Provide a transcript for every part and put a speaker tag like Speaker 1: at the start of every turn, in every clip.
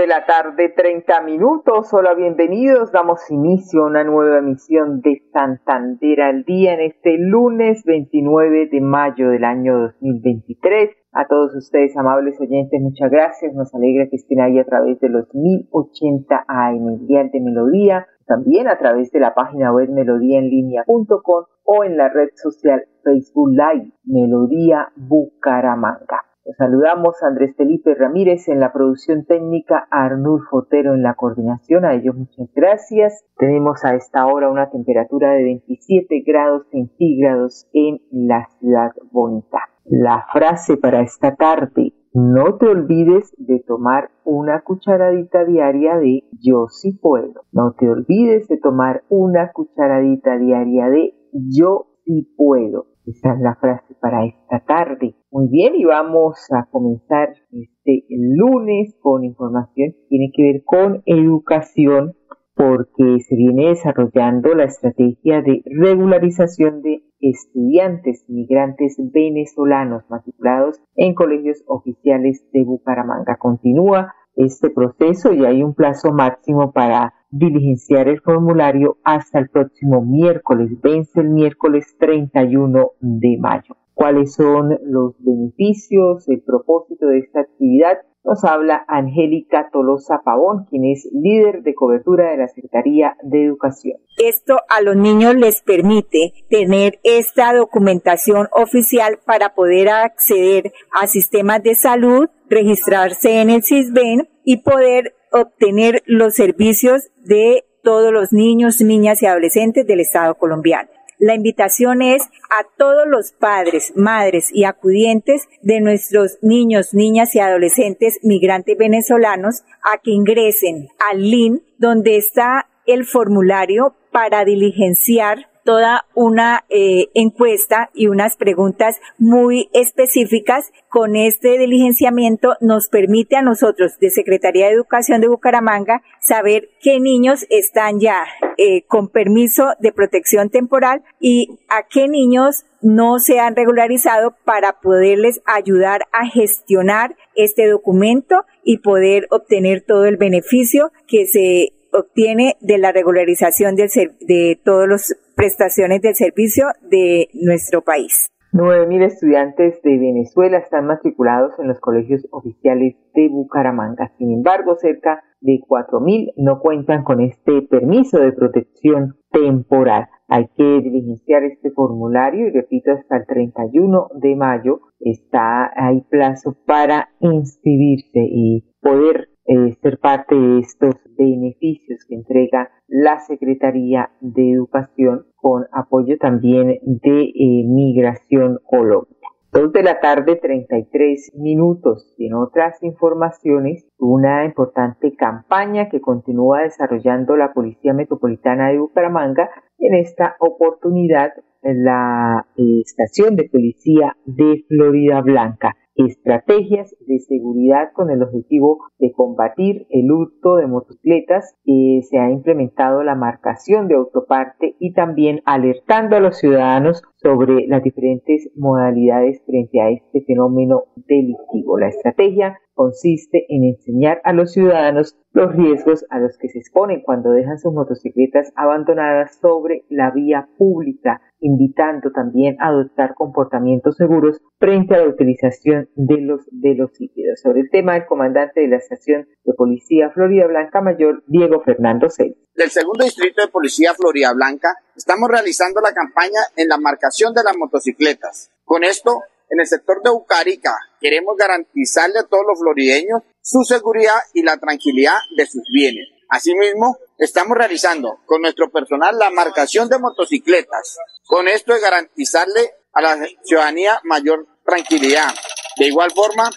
Speaker 1: De la tarde, 30 minutos. Hola, bienvenidos. Damos inicio a una nueva emisión de Santander al día en este lunes 29 de mayo del año 2023. A todos ustedes, amables oyentes, muchas gracias. Nos alegra que estén ahí a través de los 1080 AM Dial de Melodía, también a través de la página web melodíaenlínea.com o en la red social Facebook Live Melodía Bucaramanga. Saludamos a Andrés Felipe Ramírez en la producción técnica, a Arnulfo Fotero en la coordinación, a ellos muchas gracias. Tenemos a esta hora una temperatura de 27 grados centígrados en la ciudad bonita. La frase para esta tarde, no te olvides de tomar una cucharadita diaria de yo sí puedo. No te olvides de tomar una cucharadita diaria de yo sí puedo. Esa es la frase para esta tarde. Muy bien, y vamos a comenzar este lunes con información que tiene que ver con educación porque se viene desarrollando la estrategia de regularización de estudiantes migrantes venezolanos matriculados en colegios oficiales de Bucaramanga. Continúa este proceso y hay un plazo máximo para diligenciar el formulario hasta el próximo miércoles. Vence el miércoles 31 de mayo. ¿Cuáles son los beneficios, el propósito de esta actividad? Nos habla Angélica Tolosa Pavón, quien es líder de cobertura de la Secretaría de Educación.
Speaker 2: Esto a los niños les permite tener esta documentación oficial para poder acceder a sistemas de salud, registrarse en el CISBEN y poder obtener los servicios de todos los niños, niñas y adolescentes del Estado colombiano. La invitación es a todos los padres, madres y acudientes de nuestros niños, niñas y adolescentes migrantes venezolanos a que ingresen al link donde está el formulario para diligenciar toda una eh, encuesta y unas preguntas muy específicas. Con este diligenciamiento nos permite a nosotros de Secretaría de Educación de Bucaramanga saber qué niños están ya eh, con permiso de protección temporal y a qué niños no se han regularizado para poderles ayudar a gestionar este documento y poder obtener todo el beneficio que se obtiene de la regularización de, de todas las prestaciones del servicio de nuestro país.
Speaker 1: 9.000 estudiantes de Venezuela están matriculados en los colegios oficiales de Bucaramanga. Sin embargo, cerca de 4.000 no cuentan con este permiso de protección temporal. Hay que diligenciar este formulario y repito, hasta el 31 de mayo está hay plazo para inscribirse y poder eh, ser parte de estos beneficios que entrega la Secretaría de Educación con apoyo también de eh, Migración Colombia. Dos de la tarde, 33 minutos. Y en otras informaciones, una importante campaña que continúa desarrollando la Policía Metropolitana de Bucaramanga. En esta oportunidad, la eh, estación de policía de Florida Blanca estrategias de seguridad con el objetivo de combatir el hurto de motocicletas. Eh, se ha implementado la marcación de autoparte y también alertando a los ciudadanos sobre las diferentes modalidades frente a este fenómeno delictivo. La estrategia consiste en enseñar a los ciudadanos los riesgos a los que se exponen cuando dejan sus motocicletas abandonadas sobre la vía pública, invitando también a adoptar comportamientos seguros frente a la utilización de los velocípedos. Sobre el tema, el comandante de la estación de policía Florida Blanca Mayor, Diego Fernando Celis.
Speaker 3: Del segundo distrito de policía Florida Blanca, estamos realizando la campaña en la marcación de las motocicletas. Con esto en el sector de Ucarica queremos garantizarle a todos los florideños su seguridad y la tranquilidad de sus bienes. Asimismo, estamos realizando con nuestro personal la marcación de motocicletas. Con esto es garantizarle a la ciudadanía mayor tranquilidad. De igual forma,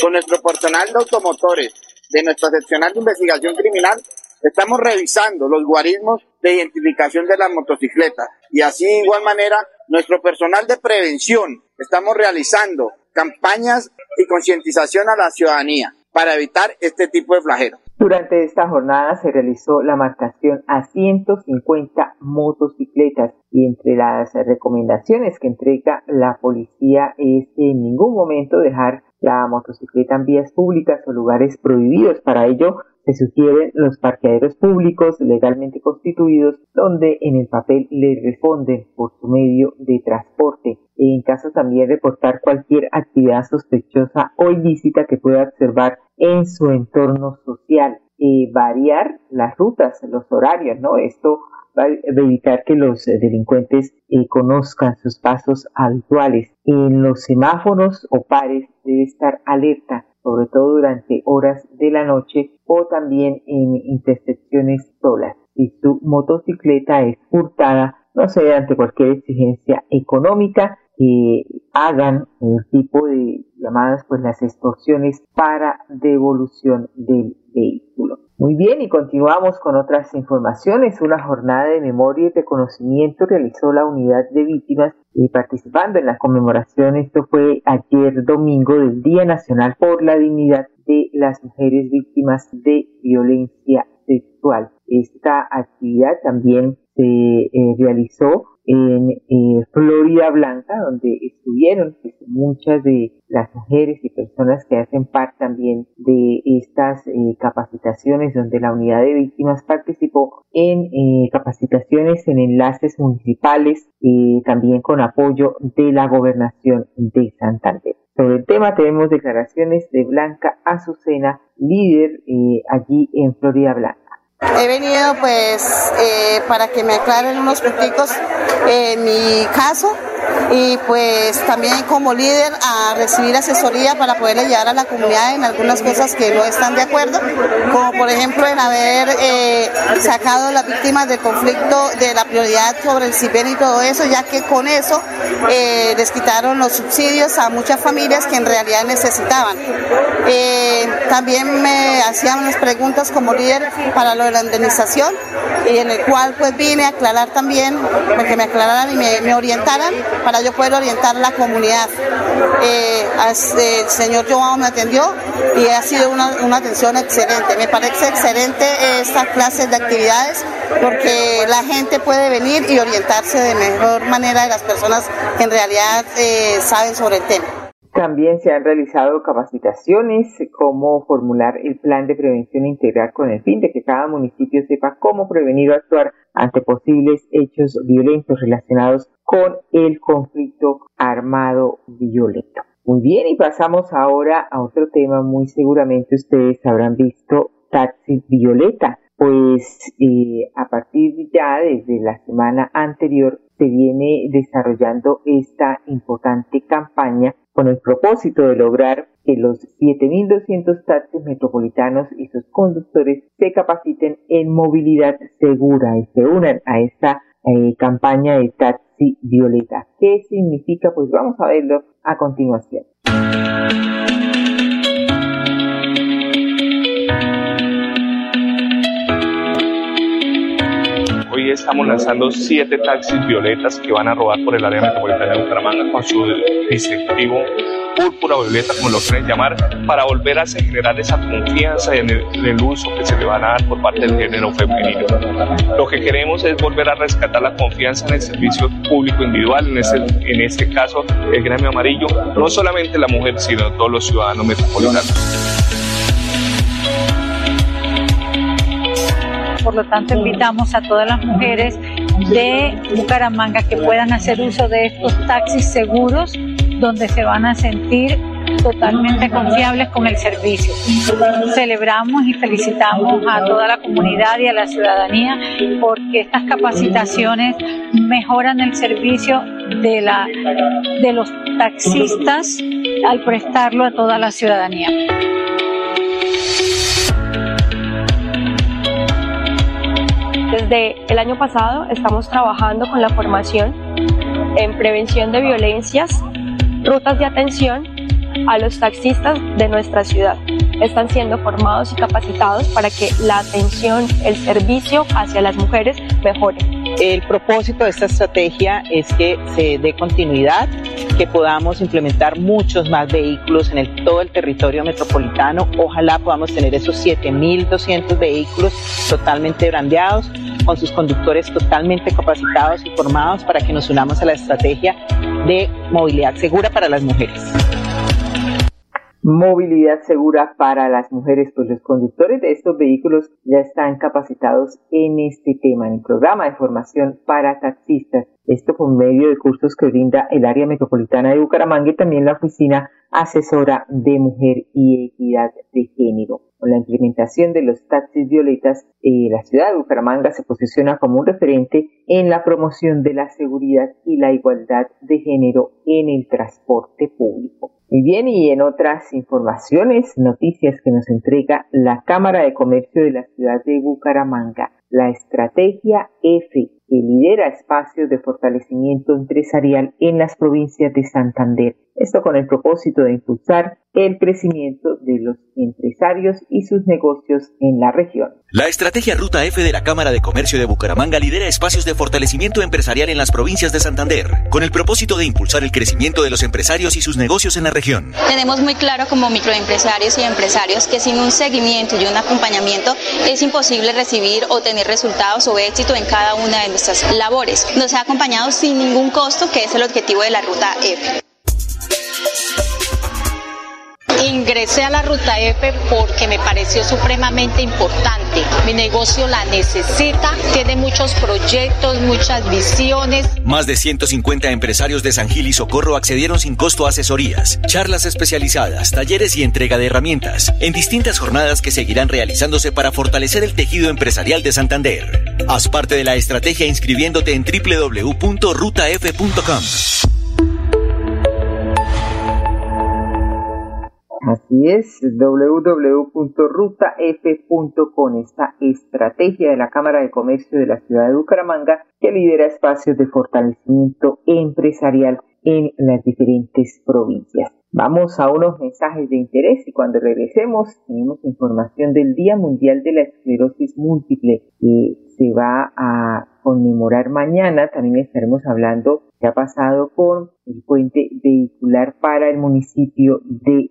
Speaker 3: Con nuestro personal de automotores de nuestra seccional de investigación criminal, estamos revisando los guarismos de identificación de las motocicletas y así de igual manera nuestro personal de prevención estamos realizando campañas y concientización a la ciudadanía para evitar este tipo de flagelos.
Speaker 1: Durante esta jornada se realizó la marcación a 150 motocicletas y entre las recomendaciones que entrega la policía es en ningún momento dejar la motocicleta en vías públicas o lugares prohibidos. Para ello se sugieren los parqueaderos públicos legalmente constituidos donde en el papel le responden por su medio de transporte. En caso también reportar cualquier actividad sospechosa o ilícita que pueda observar en su entorno social. Eh, variar las rutas, los horarios, ¿no? Esto va a evitar que los delincuentes eh, conozcan sus pasos habituales. En los semáforos o pares debe estar alerta sobre todo durante horas de la noche o también en intersecciones solas. Si su motocicleta es hurtada, no se ante cualquier exigencia económica que hagan el tipo de llamadas pues las extorsiones para devolución del vehículo. Muy bien, y continuamos con otras informaciones. Una jornada de memoria y reconocimiento realizó la unidad de víctimas y participando en la conmemoración. Esto fue ayer domingo del Día Nacional por la Dignidad de las Mujeres Víctimas de Violencia Sexual. Esta actividad también se eh, realizó en eh, Florida Blanca, donde estuvieron pues, muchas de las mujeres y personas que hacen parte también de estas eh, capacitaciones, donde la unidad de víctimas participó en eh, capacitaciones en enlaces municipales también con apoyo de la gobernación de Santander. Sobre el tema tenemos declaraciones de Blanca Azucena, líder allí en Florida Blanca.
Speaker 4: He venido pues eh, para que me aclaren unos puntos en mi caso y pues también como líder a recibir asesoría para poderle llevar a la comunidad en algunas cosas que no están de acuerdo, como por ejemplo en haber eh, sacado las víctimas del conflicto de la prioridad sobre el CIPEN y todo eso, ya que con eso eh, les quitaron los subsidios a muchas familias que en realidad necesitaban. también me hacían unas preguntas como líder para lo de la indemnización y en el cual pues vine a aclarar también, para que me aclararan y me, orientaran para yo poder orientar la comunidad. Eh, el señor Joao me atendió y ha sido una, atención excelente. Me parece excelente esta clase de actividades porque la gente puede venir y orientarse de mejor manera de las personas que en realidad eh, saben sobre el tema.
Speaker 1: También se han realizado capacitaciones, cómo formular el plan de prevención integral con el fin de que cada municipio sepa cómo prevenir o actuar ante posibles hechos violentos relacionados con el conflicto armado violento. Muy bien, y pasamos ahora a otro tema. Muy seguramente ustedes habrán visto Taxi Violeta. Pues eh, a partir ya desde la semana anterior se viene desarrollando esta importante campaña con el propósito de lograr que los 7.200 taxis metropolitanos y sus conductores se capaciten en movilidad segura y se unan a esta eh, campaña de taxi violeta. ¿Qué significa? Pues vamos a verlo a continuación.
Speaker 5: Hoy estamos lanzando siete taxis violetas que van a robar por el área metropolitana de Bucaramanga con su distintivo púrpura o violeta, como lo quieren llamar, para volver a generar esa confianza en el, uso que se le van a dar por parte del género femenino. Lo que queremos es volver a rescatar la confianza en el servicio público individual, en este, en este caso el gremio amarillo, no solamente la mujer, sino todos los ciudadanos metropolitanos.
Speaker 6: Lo tanto invitamos a todas las mujeres de Bucaramanga que puedan hacer uso de estos taxis seguros donde se van a sentir totalmente confiables con el servicio. Celebramos y felicitamos a toda la comunidad y a la ciudadanía porque estas capacitaciones mejoran el servicio de, la, de los taxistas al prestarlo a toda la ciudadanía.
Speaker 7: Desde el año pasado estamos trabajando con la formación en prevención de violencias, rutas de atención a los taxistas de nuestra ciudad. Están siendo formados y capacitados para que la atención, el servicio hacia las mujeres mejore.
Speaker 8: El propósito de esta estrategia es que se dé continuidad, que podamos implementar muchos más vehículos en todo el territorio metropolitano. Ojalá podamos tener esos 7.200 vehículos totalmente brandeados, con sus conductores totalmente capacitados y formados para que nos unamos a la estrategia de movilidad segura para las mujeres.
Speaker 1: Movilidad segura para las mujeres, pues los conductores de estos vehículos ya están capacitados en este tema, en el programa de formación para taxistas. Esto por medio de cursos que brinda el área metropolitana de Bucaramanga y también la oficina asesora de mujer y equidad de género. Con la implementación de los taxis violetas, eh, la ciudad de Bucaramanga se posiciona como un referente en la promoción de la seguridad y la igualdad de género en el transporte público. Muy bien, y en otras informaciones, noticias que nos entrega la Cámara de Comercio de la ciudad de Bucaramanga, la estrategia F, que lidera espacios de fortalecimiento empresarial en las provincias de Santander. Esto con el propósito de impulsar el crecimiento de los empresarios y sus negocios en la región.
Speaker 9: La estrategia Ruta F de la Cámara de Comercio de Bucaramanga lidera espacios de fortalecimiento empresarial en las provincias de Santander, con el propósito de impulsar el crecimiento de los empresarios y sus negocios en la región.
Speaker 10: Tenemos muy claro como microempresarios y empresarios que sin un seguimiento y un acompañamiento es imposible recibir o tener resultados o éxito en cada una de nuestras labores. Nos ha acompañado sin ningún costo, que es el objetivo de la Ruta F.
Speaker 11: Ingresé a la Ruta F porque me pareció supremamente importante. Mi negocio la necesita, tiene muchos proyectos, muchas visiones.
Speaker 9: Más de 150 empresarios de San Gil y Socorro accedieron sin costo a asesorías, charlas especializadas, talleres y entrega de herramientas, en distintas jornadas que seguirán realizándose para fortalecer el tejido empresarial de Santander. Haz parte de la estrategia inscribiéndote en www.rutaf.com.
Speaker 1: Así es, www.rutaf.com, esta estrategia de la Cámara de Comercio de la ciudad de Bucaramanga que lidera espacios de fortalecimiento empresarial en las diferentes provincias. Vamos a unos mensajes de interés y cuando regresemos tenemos información del Día Mundial de la Esclerosis Múltiple que se va a conmemorar mañana. También estaremos hablando qué ha pasado con el puente vehicular para el municipio de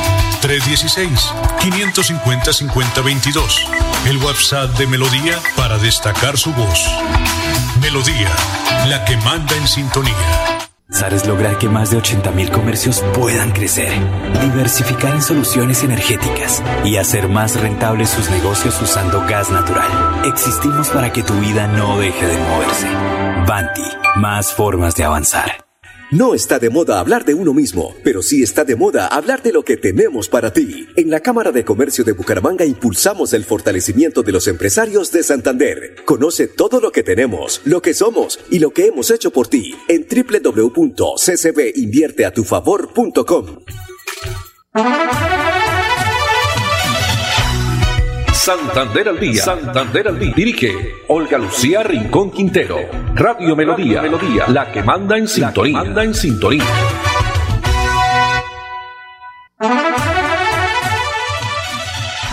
Speaker 12: 316-550-5022. El WhatsApp de Melodía para destacar su voz. Melodía, la que manda en sintonía.
Speaker 13: ¿Sabes lograr que más de 80.000 comercios puedan crecer? Diversificar en soluciones energéticas y hacer más rentables sus negocios usando gas natural. Existimos para que tu vida no deje de moverse. Banti, más formas de avanzar.
Speaker 14: No está de moda hablar de uno mismo, pero sí está de moda hablar de lo que tenemos para ti. En la Cámara de Comercio de Bucaramanga impulsamos el fortalecimiento de los empresarios de Santander. Conoce todo lo que tenemos, lo que somos y lo que hemos hecho por ti en www.ccbinvierteatufavor.com. Santander al día. Santander al día. Dirige Olga Lucía Rincón Quintero. Radio Melodía. Melodía. La que manda en sintonía. manda en sintonía.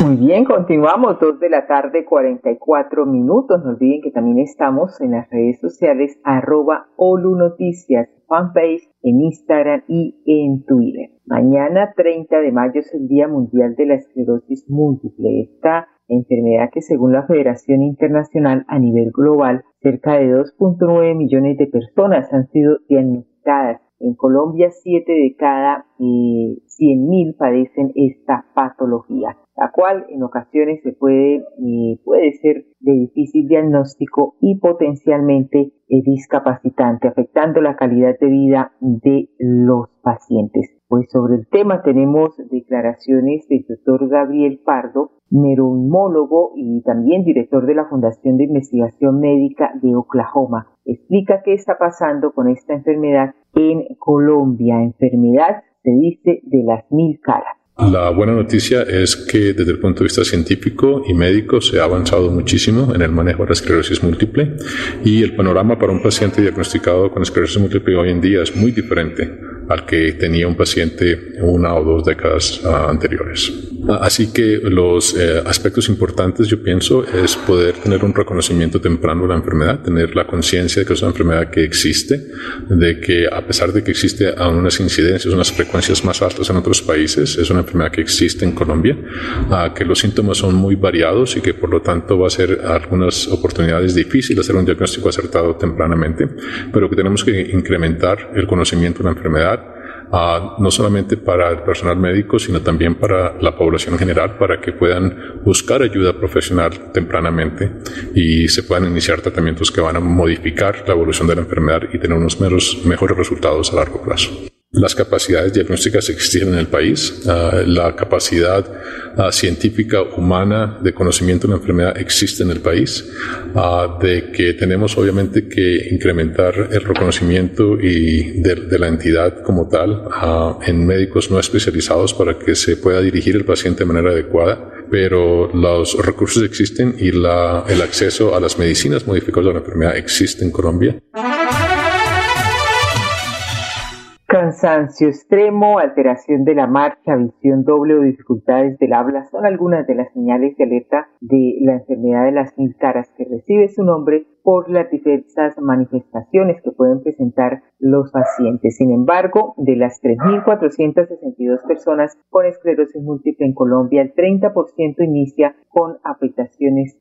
Speaker 1: Muy bien, continuamos, dos de la tarde, 44 minutos. No olviden que también estamos en las redes sociales, arroba Olu Noticias, fanpage en Instagram y en Twitter. Mañana, 30 de mayo, es el Día Mundial de la Esclerosis Múltiple. Esta enfermedad que según la Federación Internacional a nivel global, cerca de 2.9 millones de personas han sido diagnosticadas. En Colombia, 7 de cada eh, 100.000 padecen esta patología, la cual en ocasiones se puede, eh, puede ser de difícil diagnóstico y potencialmente eh, discapacitante, afectando la calidad de vida de los pacientes. Pues sobre el tema tenemos declaraciones del doctor Gabriel Pardo, neuromólogo y también director de la Fundación de Investigación Médica de Oklahoma. Explica qué está pasando con esta enfermedad en Colombia, enfermedad, se dice, de las mil caras.
Speaker 15: La buena noticia es que desde el punto de vista científico y médico se ha avanzado muchísimo en el manejo de la esclerosis múltiple y el panorama para un paciente diagnosticado con esclerosis múltiple hoy en día es muy diferente al que tenía un paciente una o dos décadas uh, anteriores. Así que los eh, aspectos importantes, yo pienso, es poder tener un reconocimiento temprano de la enfermedad, tener la conciencia de que es una enfermedad que existe, de que a pesar de que existe aún unas incidencias, unas frecuencias más altas en otros países, es una enfermedad que existe en Colombia, uh, que los síntomas son muy variados y que por lo tanto va a ser algunas oportunidades difíciles hacer un diagnóstico acertado tempranamente, pero que tenemos que incrementar el conocimiento de la enfermedad no solamente para el personal médico, sino también para la población en general, para que puedan buscar ayuda profesional tempranamente y se puedan iniciar tratamientos que van a modificar la evolución de la enfermedad y tener unos mejores resultados a largo plazo. Las capacidades diagnósticas existen en el país, ah, la capacidad ah, científica humana de conocimiento de la enfermedad existe en el país, uh, de que tenemos obviamente que incrementar el reconocimiento y de, la entidad como tal en médicos no especializados para que se pueda dirigir el paciente de manera adecuada, pero los recursos existen y la, el acceso a las medicinas modificadas de la enfermedad existe en Colombia.
Speaker 1: Cansancio extremo, alteración de la marcha, visión doble o dificultades del habla son algunas de las señales de alerta de la enfermedad de las mil caras que recibe su nombre por las diversas manifestaciones que pueden presentar los pacientes. Sin embargo, de las 3.462 personas con esclerosis múltiple en Colombia, el 30% inicia con afectaciones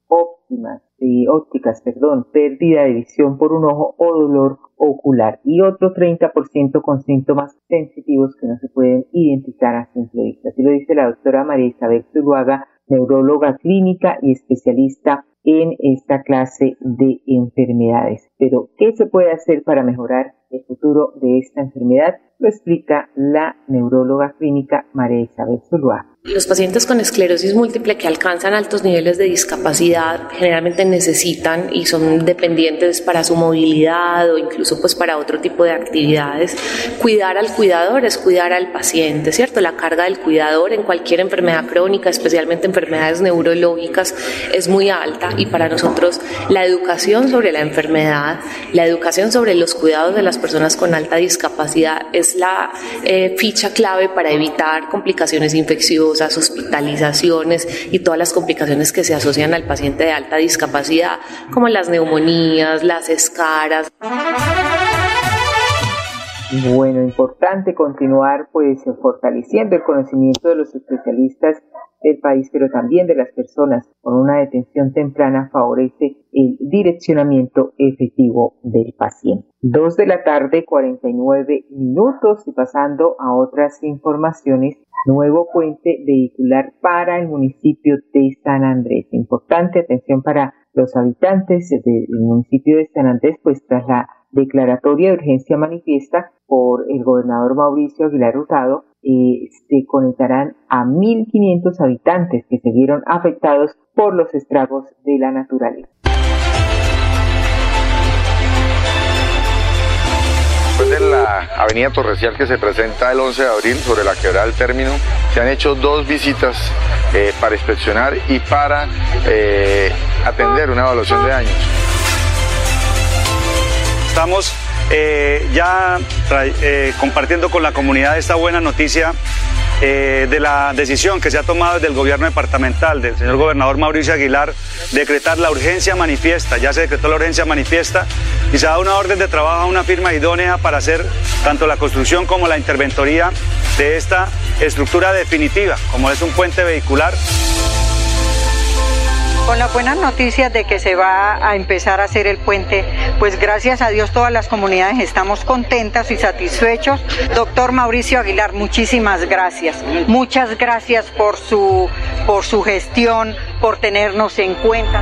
Speaker 1: óptimas, ópticas, perdón, pérdida de visión por un ojo o dolor ocular y otro 30% con síntomas sensitivos que no se pueden identificar a simple vista. Así lo dice la doctora María Isabel Zuluaga, neuróloga clínica y especialista en esta clase de enfermedades. Pero, ¿qué se puede hacer para mejorar el futuro de esta enfermedad? Lo explica la neuróloga clínica María Isabel Zuluaga.
Speaker 16: Los pacientes con esclerosis múltiple que alcanzan altos niveles de discapacidad generalmente necesitan y son dependientes para su movilidad o incluso pues para otro tipo de actividades. Cuidar al cuidador es cuidar al paciente, ¿cierto? La carga del cuidador en cualquier enfermedad crónica, especialmente enfermedades neurológicas, es muy alta y para nosotros la educación sobre la enfermedad, la educación sobre los cuidados de las personas con alta discapacidad es la eh, ficha clave para evitar complicaciones infecciosas hospitalizaciones y todas las complicaciones que se asocian al paciente de alta discapacidad, como las neumonías, las escaras.
Speaker 1: Bueno, importante continuar pues fortaleciendo el conocimiento de los especialistas del país, pero también de las personas con una detención temprana favorece el direccionamiento efectivo del paciente. Dos de la tarde, 49 minutos y pasando a otras informaciones nuevo puente vehicular para el municipio de San Andrés. Importante atención para los habitantes del municipio de San Andrés, pues tras la declaratoria de urgencia manifiesta por el gobernador Mauricio Aguilar Hurtado, eh, se conectarán a 1.500 habitantes que se vieron afectados por los estragos de la naturaleza.
Speaker 17: Después de la avenida Torrecial que se presenta el 11 de abril sobre la quebrada del término, se han hecho dos visitas eh, para inspeccionar y para eh, atender una evaluación de daños.
Speaker 18: Estamos eh, ya compartiendo con la comunidad esta buena noticia eh, de la decisión que se ha tomado desde el gobierno departamental del señor gobernador Mauricio Aguilar, decretar la urgencia manifiesta, ya se decretó la urgencia manifiesta y se ha dado una orden de trabajo a una firma idónea para hacer tanto la construcción como la interventoría de esta estructura definitiva, como es un puente vehicular.
Speaker 19: Con las buenas noticias de que se va a empezar a hacer el puente, pues gracias a Dios todas las comunidades estamos contentas y satisfechos. Doctor Mauricio Aguilar, muchísimas gracias. Muchas gracias por su, por su gestión, por tenernos en cuenta.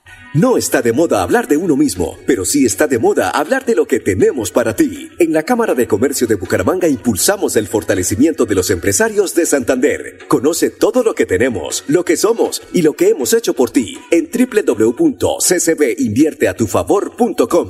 Speaker 20: No está de moda hablar de uno mismo, pero sí está de moda hablar de lo que tenemos para ti. En la Cámara de Comercio de Bucaramanga impulsamos el fortalecimiento de los empresarios de Santander. Conoce todo lo que tenemos, lo que somos y lo que hemos hecho por ti en www.ccbinvierteatufavor.com.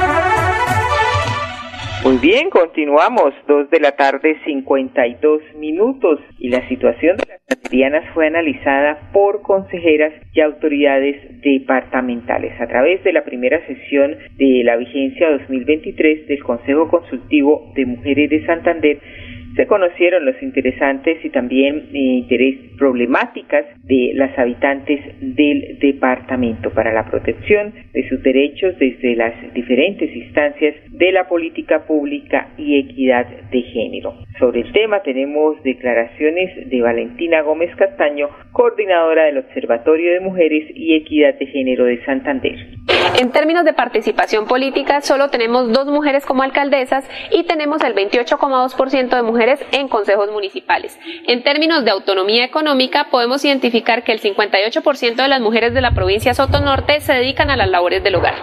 Speaker 1: Muy bien, continuamos, dos de la tarde, 52 minutos, y la situación de las santandianas fue analizada por consejeras y autoridades departamentales. A través de la primera sesión de la vigencia 2023 del Consejo Consultivo de Mujeres de Santander se conocieron los interesantes y también eh, interés problemáticas de las habitantes del departamento para la protección de sus derechos desde las diferentes instancias de la política pública y equidad de género. Sobre el tema tenemos declaraciones de Valentina Gómez Castaño, coordinadora del Observatorio de Mujeres y Equidad de Género de Santander.
Speaker 21: En términos de participación política, solo tenemos dos mujeres como alcaldesas y tenemos el 28,2% de mujeres en consejos municipales. En términos de autonomía económica, podemos identificar que el 58% de las mujeres de la provincia Sotonorte se dedican a las labores del hogar.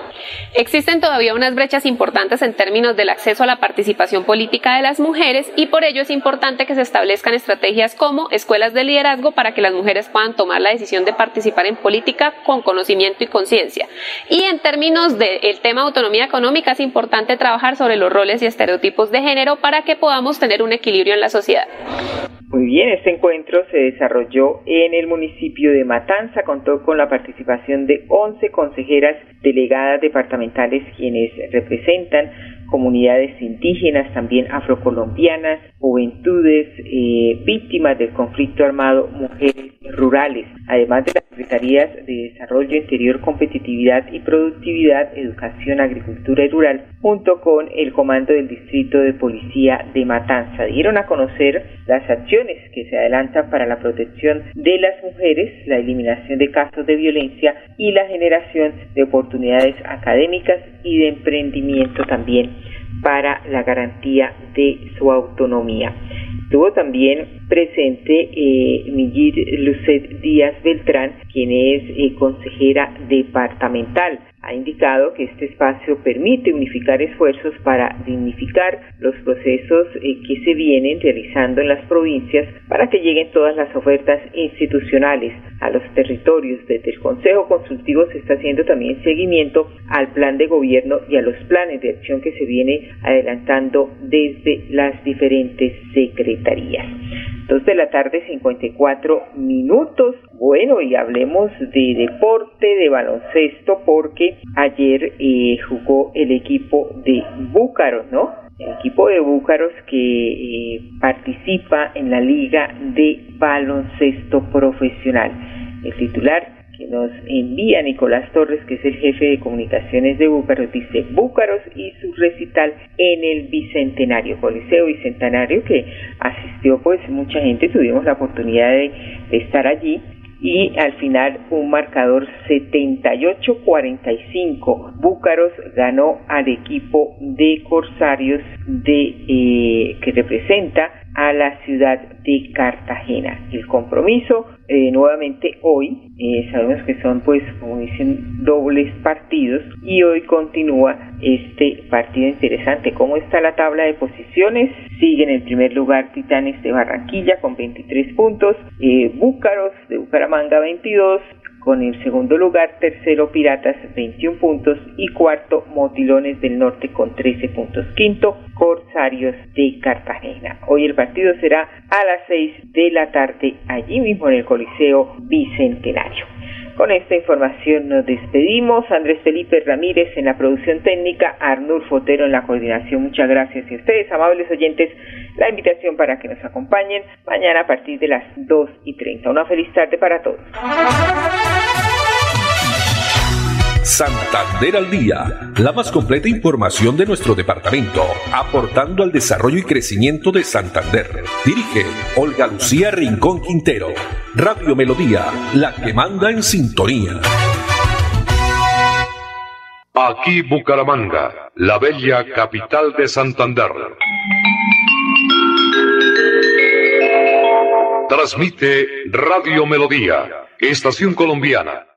Speaker 21: Existen todavía unas brechas importantes en términos del acceso a la participación política de las mujeres y por ello es importante que se establezcan estrategias como escuelas de liderazgo para que las mujeres puedan tomar la decisión de participar en política con conocimiento y conciencia. Y en términos del tema de autonomía económica es importante trabajar sobre los roles y estereotipos de género para que podamos tener un equilibrio en la sociedad.
Speaker 1: Muy bien, este encuentro se desarrolló en el municipio de Matanza, contó con la participación de 11 consejeras delegadas departamentales quienes representan comunidades indígenas, también afrocolombianas, juventudes eh, víctimas del conflicto armado, mujeres rurales, además de secretarías de Desarrollo Interior, Competitividad y Productividad, Educación, Agricultura y Rural, junto con el Comando del Distrito de Policía de Matanza. Dieron a conocer las acciones que se adelantan para la protección de las mujeres, la eliminación de casos de violencia y la generación de oportunidades académicas y de emprendimiento también para la garantía de su autonomía. Estuvo también presente eh, Lucet Díaz Beltrán, quien es eh, consejera departamental ha indicado que este espacio permite unificar esfuerzos para dignificar los procesos eh, que se vienen realizando en las provincias para que lleguen todas las ofertas institucionales a los territorios. Desde el Consejo Consultivo se está haciendo también seguimiento al plan de gobierno y a los planes de acción que se viene adelantando desde las diferentes secretarías. Dos de la tarde, 54 minutos. Bueno, y hablemos de deporte, de baloncesto, porque ayer eh, jugó el equipo de Búcaros, ¿no? El equipo de Búcaros que eh, participa en la Liga de Baloncesto Profesional. El titular que nos envía Nicolás Torres, que es el jefe de comunicaciones de Búcaros, dice Búcaros y su recital en el Bicentenario, Coliseo Bicentenario, que asistió pues mucha gente, tuvimos la oportunidad de, estar allí y al final un marcador 78-45. Búcaros ganó al equipo de Corsarios de eh, que representa a la ciudad de Cartagena. El compromiso eh, nuevamente hoy, eh, sabemos que son pues como dicen dobles partidos y hoy continúa este partido interesante. ¿Cómo está la tabla de posiciones? Sigue en el primer lugar Titanes de Barranquilla con 23 puntos, eh, Búcaros de Bucaramanga 22, con el segundo lugar, tercero Piratas 21 puntos y cuarto Motilones del Norte con 13 puntos. Quinto, Corsarios de Cartagena. Hoy el partido será a las 6 de la tarde allí mismo en el Coliseo Bicentenario. Con esta información nos despedimos. Andrés Felipe Ramírez en la producción técnica, Arnur Fotero en la coordinación. Muchas gracias. Y a ustedes, amables oyentes, la invitación para que nos acompañen mañana a partir de las 2 y 30. Una feliz tarde para todos.
Speaker 14: Santander al día, la más completa información de nuestro departamento, aportando al desarrollo y crecimiento de Santander. Dirige Olga Lucía Rincón Quintero. Radio Melodía, la que manda en sintonía.
Speaker 22: Aquí Bucaramanga, la bella capital de Santander. Transmite Radio Melodía, Estación Colombiana